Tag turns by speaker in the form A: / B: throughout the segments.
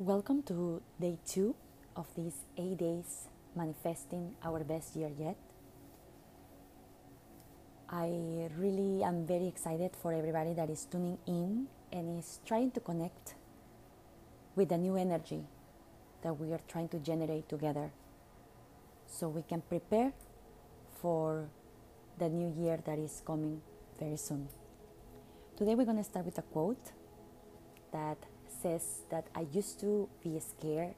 A: Welcome to day two of these eight days manifesting our best year yet. I really am very excited for everybody that is tuning in and is trying to connect with the new energy that we are trying to generate together so we can prepare for the new year that is coming very soon. Today we're going to start with a quote that says that I used to be scared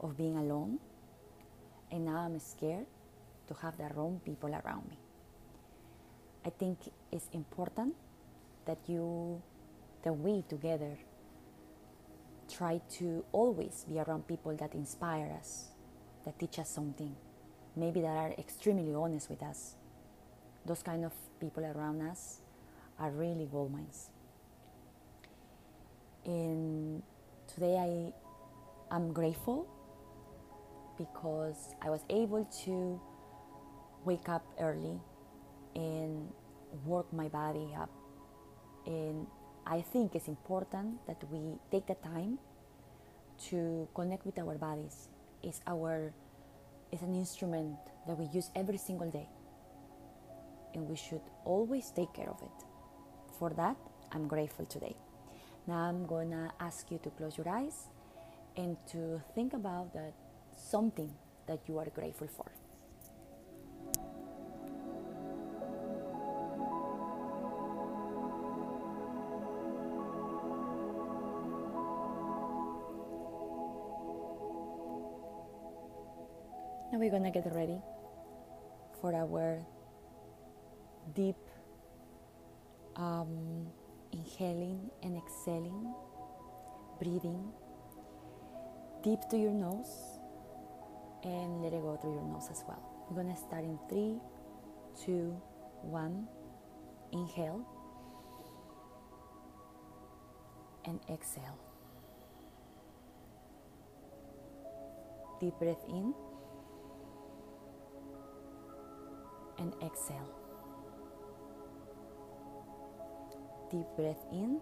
A: of being alone, and now I'm scared to have the wrong people around me. I think it's important that you, that we together, try to always be around people that inspire us, that teach us something, maybe that are extremely honest with us. Those kind of people around us are really gold mines. And today I am grateful because I was able to wake up early and work my body up. And I think it's important that we take the time to connect with our bodies. It's our it's an instrument that we use every single day. And we should always take care of it. For that, I'm grateful today. Now I'm gonna ask you to close your eyes and to think about that something that you are grateful for. Now we're gonna get ready for our deep um, inhaling and exhaling, breathing deep to your nose and let it go through your nose as well. We're gonna start in three, two, one. Inhale and exhale. Deep breath in and exhale. Deep breath in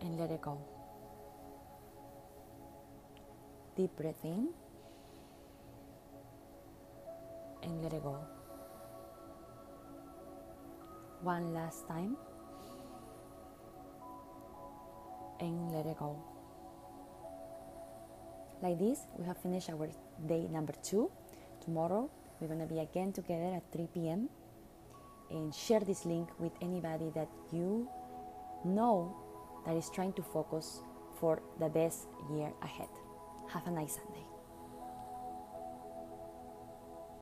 A: and let it go. Deep breath in and let it go. One last time and let it go. Like this, we have finished our day number two. Tomorrow, we're going to be again together at 3 p.m. and share this link with anybody that you know that is trying to focus for the best year ahead. Have a nice Sunday.